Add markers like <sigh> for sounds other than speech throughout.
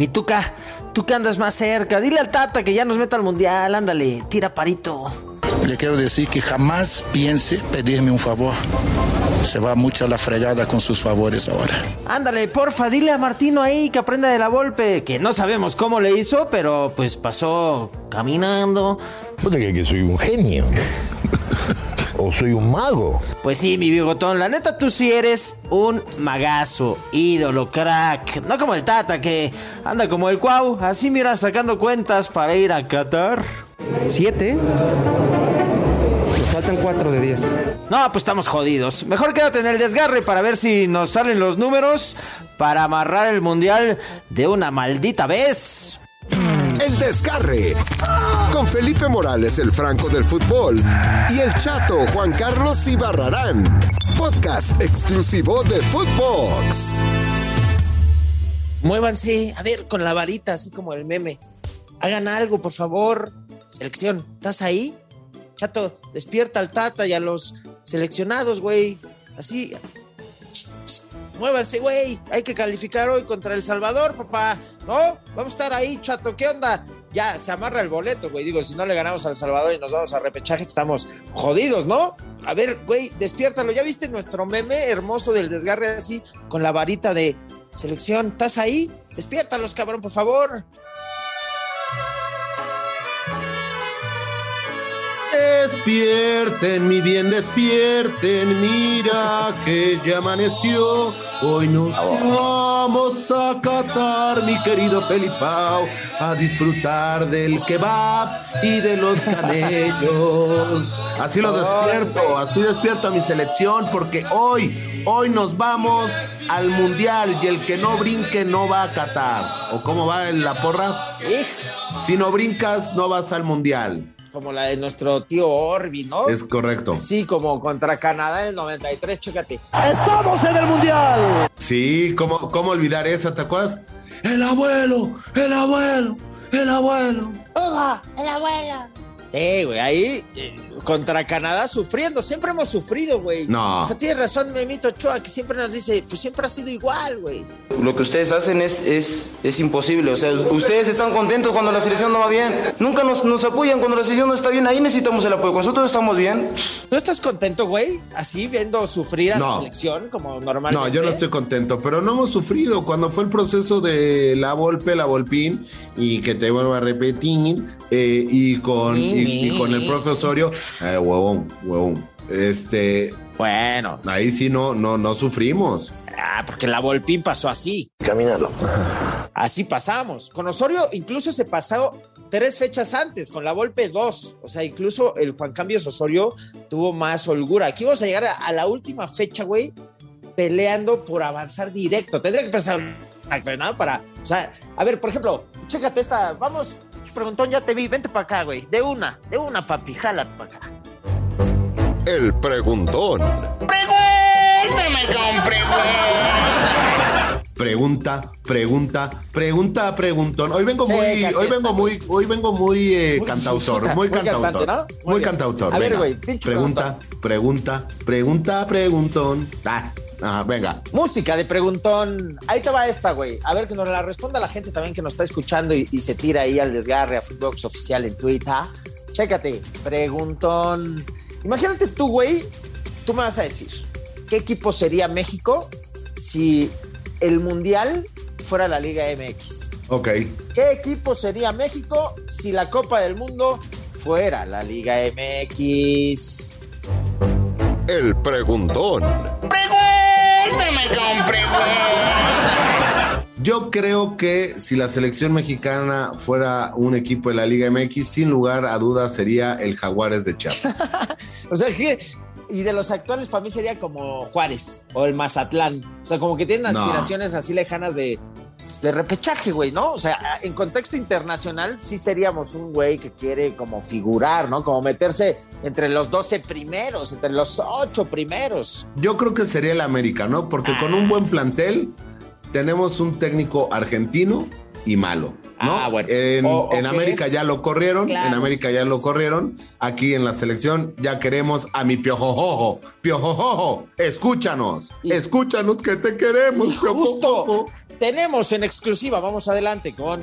Mi Tuca, tú que andas más cerca, dile al Tata que ya nos meta al mundial, ándale, tira parito. Le quiero decir que jamás piense pedirme un favor. Se va mucho a la fregada con sus favores ahora. Ándale, porfa, dile a Martino ahí que aprenda de la golpe, que no sabemos cómo le hizo, pero pues pasó caminando. Puta que, que soy un genio. O soy un mago. Pues sí, mi bigotón, la neta tú sí eres un magazo, ídolo, crack. No como el Tata que anda como el Cuau, así mira sacando cuentas para ir a Qatar. ¿Siete? Nos faltan cuatro de diez. No, pues estamos jodidos. Mejor quédate en el desgarre para ver si nos salen los números para amarrar el mundial de una maldita vez. El desgarre. Con Felipe Morales, el Franco del fútbol. Y el chato Juan Carlos Ibarrarán. Podcast exclusivo de Footbox. Muévanse, a ver, con la varita, así como el meme. Hagan algo, por favor. Selección, ¿estás ahí? Chato, despierta al Tata y a los seleccionados, güey. Así. Muévanse, güey. Hay que calificar hoy contra El Salvador, papá. ¿No? Vamos a estar ahí, chato. ¿Qué onda? Ya se amarra el boleto, güey. Digo, si no le ganamos al Salvador y nos vamos a repechaje, estamos jodidos, ¿no? A ver, güey, despiértalo. ¿Ya viste nuestro meme hermoso del desgarre así con la varita de selección? ¿Estás ahí? Despiértalos, cabrón, por favor. Despierten, mi bien, despierten, mira que ya amaneció. Hoy nos vamos a catar, mi querido Felipao, a disfrutar del kebab y de los camellos. Así los despierto, así despierto a mi selección, porque hoy, hoy nos vamos al mundial y el que no brinque no va a catar. ¿O cómo va en la porra? Si no brincas, no vas al mundial. Como la de nuestro tío Orbi, ¿no? Es correcto. Sí, como contra Canadá en el 93, chécate. ¡Estamos en el mundial! Sí, ¿cómo, cómo olvidar esa? ¿Te acuerdas? El abuelo, el abuelo, el abuelo. ¡Hola! ¡El abuelo! Sí, güey, ahí eh, contra Canadá sufriendo, siempre hemos sufrido, güey. No. O sea, tienes razón, Memito Ochoa, que siempre nos dice, pues siempre ha sido igual, güey. Lo que ustedes hacen es, es, es imposible. O sea, ustedes están contentos cuando la selección no va bien. Nunca nos, nos apoyan cuando la selección no está bien. Ahí necesitamos el apoyo. Cuando nosotros estamos bien. ¿No estás contento, güey? Así viendo sufrir a No. la selección como normalmente. No, yo no estoy contento, pero no hemos sufrido. Cuando fue el proceso de la Volpe, la Volpín, y que te vuelvo a repetir, eh, y, con, y, y con el profe Osorio, eh, huevón, huevón. Este, Bueno, ahí sí no, no, no sufrimos. ah, porque la Volpín pasó así. Caminando. Así pasamos. Con Osorio incluso se pasó tres fechas antes, con la Volpe dos. O sea, incluso el Juan Cambios Osorio tuvo más holgura. Aquí vamos a llegar a, a la última fecha, güey, peleando por avanzar directo. Tendría que pensar frenada para. O sea, a ver, por ejemplo, chécate esta. Vamos, preguntón, ya te vi. Vente para acá, güey. De una, de una, papi. Jálate para acá. El preguntón. Pregunta, pregunta, pregunta, preguntón. Hoy vengo muy, hoy vengo muy, hoy vengo muy eh, Muy cantautor, muy muy cantautor, cantante, ¿no? Muy cantautor. A ver, güey, pregunta, pregunta, pregunta, preguntón. Ah, ah, venga. Música de preguntón. Ahí te va esta, güey. A ver que nos la responda la gente también que nos está escuchando y, y se tira ahí al desgarre a Footbox Oficial en Twitter. Chécate, preguntón. Imagínate tú, güey, tú me vas a decir, ¿qué equipo sería México si el Mundial fuera la Liga MX? Ok. ¿Qué equipo sería México si la Copa del Mundo fuera la Liga MX? El preguntón. Yo creo que si la selección mexicana fuera un equipo de la Liga MX, sin lugar a dudas sería el Jaguares de Chiapas. <laughs> O sea, que. Y de los actuales, para mí sería como Juárez o el Mazatlán. O sea, como que tienen No. aspiraciones así lejanas de, de repechaje, güey, ¿no? O sea, en contexto internacional, sí seríamos un güey que quiere como figurar, ¿no? Como meterse entre los 12 primeros, entre los 8 primeros. Yo creo que sería el América, ¿no? Porque con un buen plantel tenemos un técnico argentino y malo. ¿No? Ah, bueno. En, O- en América es- ya lo corrieron, Claro. en América ya lo corrieron. Aquí en la selección ya queremos a mi piojojojo. Piojojojo, escúchanos, Y- escúchanos que te queremos, justo piojojojo. tenemos en exclusiva, vamos adelante con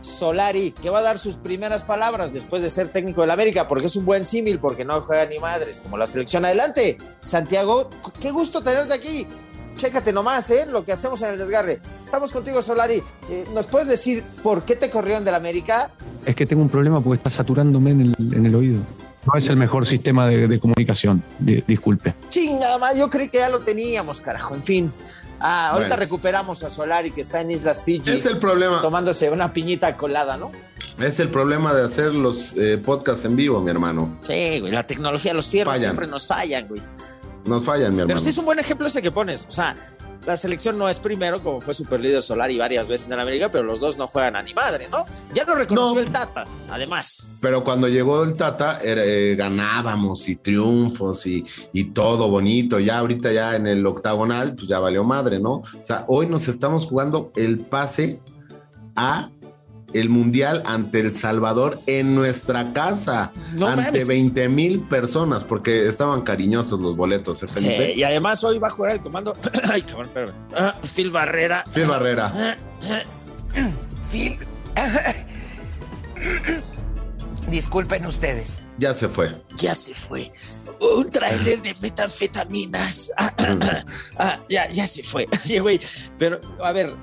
Solari, que va a dar sus primeras palabras después de ser técnico del América, porque es un buen símil, porque no juega ni madres, como la selección. Adelante, Santiago, qué gusto tenerte aquí. Chécate nomás, ¿eh? Lo que hacemos en el desgarre. Estamos contigo, Solari. Eh, ¿Nos puedes decir por qué te corrieron del América? Es que tengo un problema porque está saturándome en el, en el oído. No es el mejor sistema de, de comunicación, di- disculpe. Chingada más, yo creí que ya lo teníamos, carajo. En fin. Ah, ahorita Bueno. recuperamos a Solari, que está en Islas Fiji. Es el problema, tomándose una piñita colada, ¿no? es el problema de hacer los eh, podcasts en vivo, mi hermano. Sí, güey, la tecnología, los fierros Fallan. siempre nos fallan, güey. Nos fallan, mi hermano. Pero sí es un buen ejemplo ese que pones. O sea, la selección no es primero, como fue superlíder solar y varias veces en América, pero los dos no juegan a ni madre, ¿no? Ya lo reconoció No. el Tata, además. Pero cuando llegó el Tata, eh, ganábamos y triunfos y, y todo bonito. Ya ahorita ya en el octagonal, pues ya valió madre, ¿no? O sea, hoy nos estamos jugando el pase a el Mundial ante El Salvador en nuestra casa, No ante mames. 20 mil personas, porque estaban cariñosos los boletos, ¿eh, Sí, Felipe? y además hoy va a jugar el comando. <clears throat> Ay, cabrón, espérame. Ah, Phil Barrera. Phil Barrera. Phil. <clears throat> Disculpen ustedes. Ya se fue. Ya se fue. Un tráiler de metanfetaminas. Ah, <clears throat> ah, ah, ah, ya, ya se fue. <laughs> Oye, güey, pero a ver,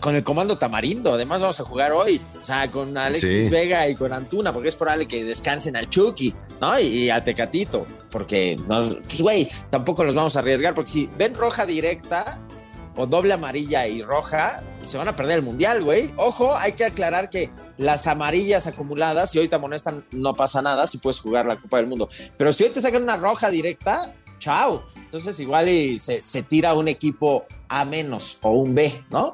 con el comando Tamarindo, además vamos a jugar hoy. O sea, con Alexis Sí. Vega y con Antuna, porque es probable que descansen al Chucky, ¿no? Y, y a Tecatito, porque, nos, pues, güey, tampoco los vamos a arriesgar, porque si ven roja directa o doble amarilla y roja, se van a perder el mundial, güey. Ojo, hay que aclarar que las amarillas acumuladas, si hoy te amonestan, no pasa nada, si puedes jugar la Copa del Mundo. Pero si hoy te sacan una roja directa, chao. Entonces, igual y se, se tira un equipo A menos o un B, ¿no?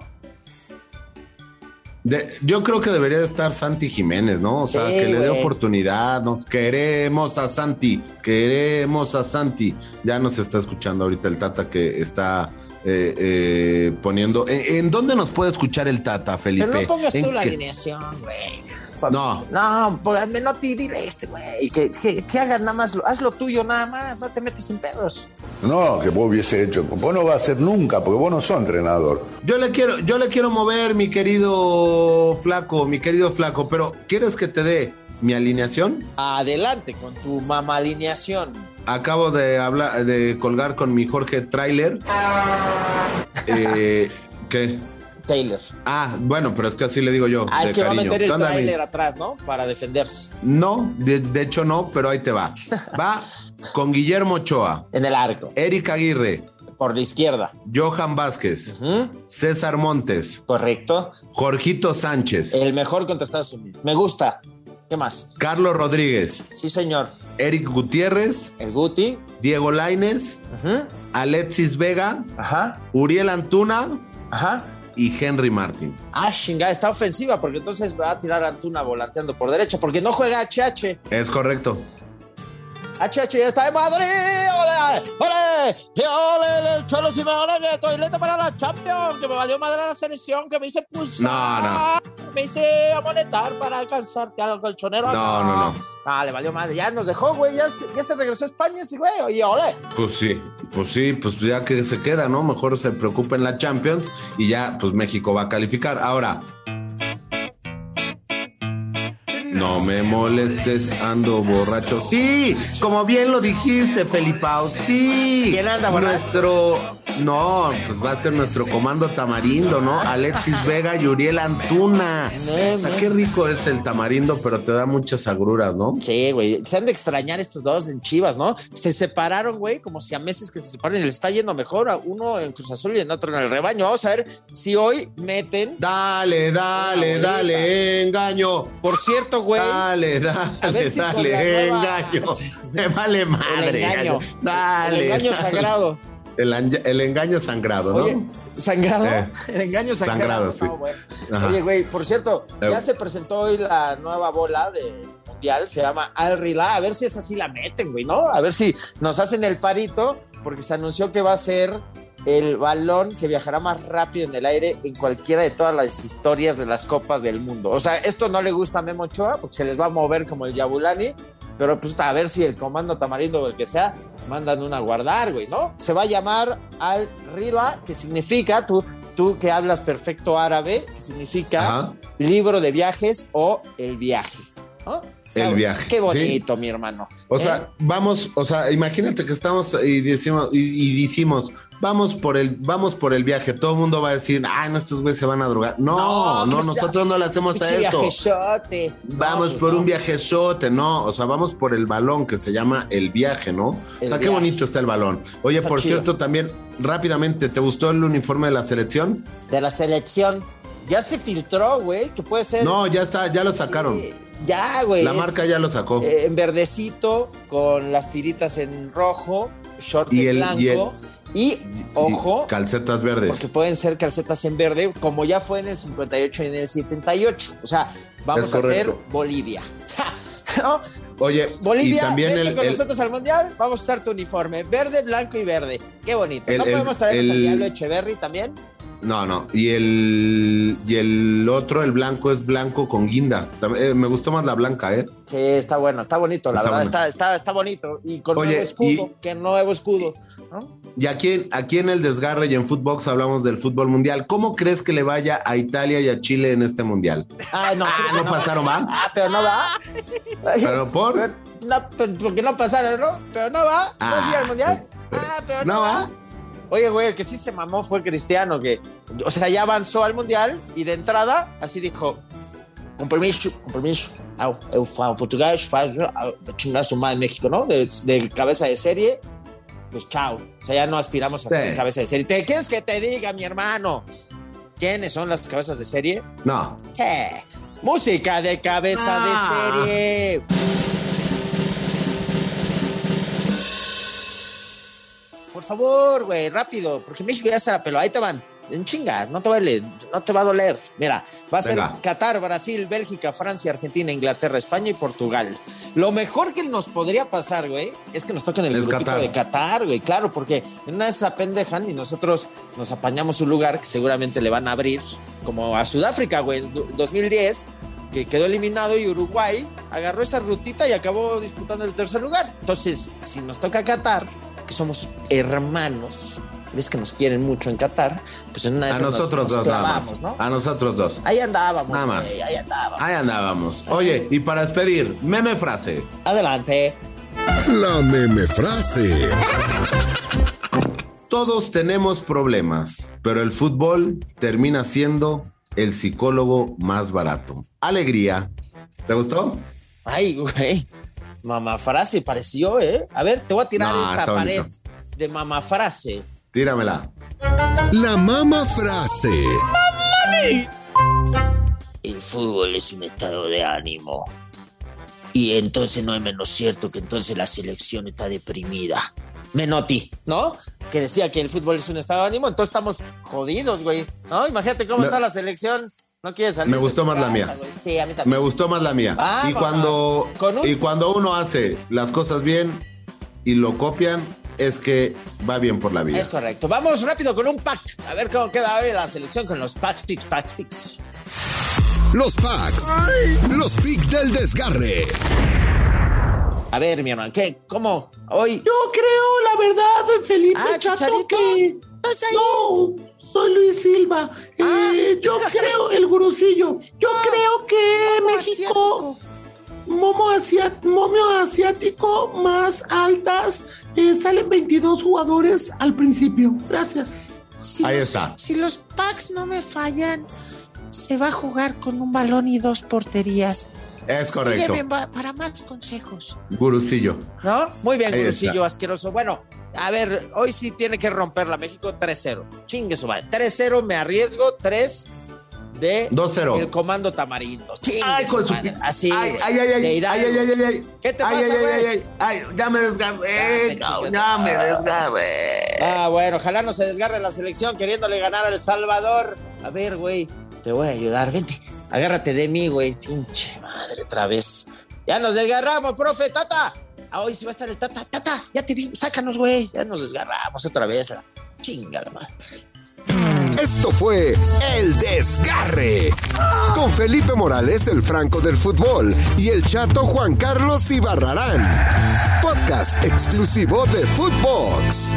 De- yo creo que debería de estar Santi Jiménez, ¿no? O sea, Sí, que le dé oportunidad, ¿no? Queremos a Santi, queremos a Santi. Ya nos está escuchando ahorita el Tata que está eh, eh, poniendo. ¿En, en dónde nos puede escuchar el Tata, Felipe? Pero no pongas ¿En tú la alineación, güey. Pues, No. No, por Menotti, dile este, güey. Que, que, que hagas nada más, lo- haz lo tuyo nada más, no te metes en pedos. No, que vos hubiese hecho. Vos no vas a hacer nunca, porque vos no sos entrenador. Yo le quiero, yo le quiero mover, mi querido flaco, mi querido flaco, pero ¿quieres que te dé mi alineación? Adelante con tu mamá alineación. Acabo de hablar, de colgar con mi Jorge Trailer. <laughs> Eh, ¿Qué? Taylor. Ah, bueno, pero es que así le digo yo. Ah, de es que va a meter ¿Qué el trailer atrás, ¿no? Para defenderse. No, de, de hecho no, pero ahí te va. <laughs> Va con Guillermo Ochoa, En el arco. Eric Aguirre, Por la izquierda. Johan Vázquez, César Montes, Correcto. Jorgito Sánchez, El mejor contra Estados Unidos. Me gusta. ¿Qué más? Carlos Rodríguez, Sí, señor. Eric Gutiérrez, El Guti. Diego Laines, Alexis Vega, Ajá. Uriel Antuna Ajá. y Henry Martin. Ah, chingada, está ofensiva porque entonces va a tirar a Antuna volanteando por derecha porque no juega HH. Es correcto. HH ya está de Madrid. ¡Ole! ¡Ole! ¡Y ole! El Cholo Simeone que estoy listo para la Champions. Que me valió madre la selección. Que me hice pulsar. Me hice amonetar para alcanzarte al colchonero. No, no, no. Ah, le valió madre. Ya nos dejó, güey. Ya, se- ya se regresó a España ese güey. Oye, ole. Pues sí, pues sí, pues ya que se queda, ¿no? Mejor se preocupa en la Champions y ya, pues México va a calificar. Ahora. No me molestes, ando borracho. Sí, como bien lo dijiste, Felipao. Sí. ¿Quién anda borracho? Nuestro. No, pues va a ser nuestro comando tamarindo, ¿no? Alexis Vega y Uriel Antuna. O sea, qué rico es el tamarindo, pero te da muchas agruras, ¿no? Sí, güey. Se han de extrañar estos dos en Chivas, ¿no? Se separaron, güey, como si a meses que se separan y le está yendo mejor a uno en Cruz Azul y en otro en el rebaño. Vamos a ver si hoy meten. Dale, dale, dale, engaño. Por cierto, güey. Dale, A dale, ver si con dale, la nueva- engaño. <laughs> Me vale madre. El engaño. Dale. El engaño sagrado. El, el engaño sangrado, ¿no? Oye, ¿sangrado? Eh. <laughs> El engaño sangrado. Sangrado, sí. No, güey. Ajá. Oye, güey, por cierto, Eh. ya se presentó hoy la nueva bola de mundial, se llama Al Rila, a ver si es así la meten, güey, ¿no? A ver si nos hacen el parito, porque se anunció que va a ser el balón que viajará más rápido en el aire en cualquiera de todas las historias de las copas del mundo. O sea, esto no le gusta a Memo Ochoa porque se les va a mover como el Yabulani, pero pues a ver si el comando tamarindo o el que sea mandan una a guardar, güey, ¿no? Se va a llamar Al Rila, que significa, tú, tú que hablas perfecto árabe, que significa Ajá. libro de viajes o el viaje, ¿no? El viaje, Qué sí. bonito, mi hermano. O ¿eh? sea, vamos, o sea, imagínate que estamos y decimos, y, y decimos, vamos por el, vamos por el viaje. Todo el mundo va a decir, ay, no, estos güeyes se van a drogar. No, no, nosotros no le hacemos a eso. viajezote. Vamos No, por pues, un viajezote, no, o sea, vamos por el balón que se llama el viaje, ¿no? El o sea, qué bonito está el balón. Oye, Está por chido. cierto, también rápidamente, ¿te gustó el uniforme de la selección? De la selección. Ya se filtró, güey, que puede ser. No, ya está, ya lo sacaron. Sí, ya, güey. La es, marca ya lo sacó. eh, en verdecito, con las tiritas en rojo, short Y en el- y blanco. Y, ojo, Y calcetas verdes. porque pueden ser calcetas en verde, como ya fue en el 58 y en el 78. O sea, vamos a hacer. Bolivia. <laughs> ¿No? Oye, Bolivia, y también vente el, con el- nosotros al mundial, vamos a usar tu uniforme, verde, blanco y verde. Qué bonito. El- ¿No el- podemos traernos al el- Diablo Echeverry también? No, no. Y el, y el otro, el blanco, es blanco con guinda. Eh, me gustó más la blanca, ¿eh? Sí, está bueno, está bonito, la Está verdad, bueno. está, está, está bonito. Y con Oye, nuevo escudo, y- que nuevo escudo. ¿no? Y aquí, aquí en el desgarre y en Footbox hablamos del fútbol mundial. ¿Cómo crees que le vaya a Italia y a Chile en este mundial? Ah, no, ¿no pasaron, va? Ah, pero no va. <laughs> Pero por. Pero no, pero porque no pasaron, ¿no? Pero no va. ¿No Ah, sigue al mundial? Ah, pero no, no va. va. Oye, güey, el que sí se mamó fue Cristiano, que, o sea, ya avanzó al mundial y de entrada, así dijo: con permiso, con permiso. Au, a chingar su madre en México, ¿no? De, de cabeza de serie, pues chao. O sea, ya no aspiramos a Sí. ser cabeza de serie. ¿Te quieres que te diga, mi hermano? ¿Quiénes son las cabezas de serie? No. Sí. Música de cabeza Ah. de serie. Favor, güey, rápido, porque México ya se la peló. Ahí te van. En chinga, no te duele, no te va a doler. Mira, va a ser. Qatar, Brasil, Bélgica, Francia, Argentina, Inglaterra, España y Portugal. Lo mejor que nos podría pasar, güey, es que nos toquen el Es grupito Qatar. de Qatar, güey, claro, porque en una de esas apendejan y nosotros nos apañamos un lugar que seguramente le van a abrir, como a Sudáfrica, güey, en du- 2010, que quedó eliminado y Uruguay agarró esa rutita y acabó disputando el tercer lugar. Entonces, si nos toca Qatar, que somos hermanos, ves que nos quieren mucho en Qatar, pues en una de A nos- nosotros nos dos, nada clavamos, más. ¿no? A nosotros dos. Ahí andábamos, Nada más. güey, ahí andábamos. Ahí andábamos. Oye, y para despedir, meme frase. Adelante. La meme frase. Todos tenemos problemas, pero el fútbol termina siendo el psicólogo más barato. Alegría. ¿Te gustó? Ay, güey. Mamá frase pareció, ¿eh? A ver, te voy a tirar No, esta pared bonito. de mamá frase. Tíramela. La mama frase. El fútbol es un estado de ánimo. Y entonces no es menos cierto que entonces la selección está deprimida. Menotti, ¿no? Que decía que el fútbol es un estado de ánimo, entonces estamos jodidos, güey. ¿No? Imagínate cómo está la selección. No quiere salir. Me de gustó su más la mía. Sí, a mí también. Me gustó más la mía. Vámonos. Y cuando, un- y cuando uno hace las cosas bien y lo copian, es que va bien por la vida. Es correcto. Vamos rápido con un pack. A ver cómo queda hoy la selección con los packs, picks, packs, picks. Los packs. Los picks del desgarre. A ver, mi hermano, ¿qué? ¿Cómo? Hoy. Yo creo, la verdad, Felipe Ah, Chato, que... No, soy Luis Silva. Ah. Eh, yo creo, el gurusillo, yo creo que Momo México... Momo, asiat- momio asiático más altas, eh, salen 22 jugadores al principio. Gracias. Ahí está. Si los packs no me fallan, se va a jugar con un balón y dos porterías. Es correcto. Sígueme para más consejos. Gurusillo. ¿No? Muy bien, Ahí Gurusillo está. asqueroso. Bueno, a ver, hoy sí tiene que romperla México 3-0. Chingue su madre. 3-0, me arriesgo. 3 de 2-0. el comando tamarindo. Chingue Ay, su con su madre. Así. Ay, ay, ay, ay, ay, ay, ay, ay, ay. ¿Qué te Ay, pasa, ay, ay, ay, ay, ya me desgarré, Ya, me desgarré. Ah, bueno, ojalá no se desgarre la selección queriéndole ganar a El Salvador. A ver, güey, te voy a ayudar. Vente, agárrate de mí, güey. Pinche madre, otra vez. Ya nos desgarramos, profe, Tata. Ah, hoy sí va a estar el Tata. Tata, ya te vi, sácanos, güey. Ya nos desgarramos otra vez. Chinga la. Esto fue El Desgarre. Con Felipe Morales, el Franco del Fútbol, y el chato Juan Carlos Ibarrarán. Podcast exclusivo de Footbox.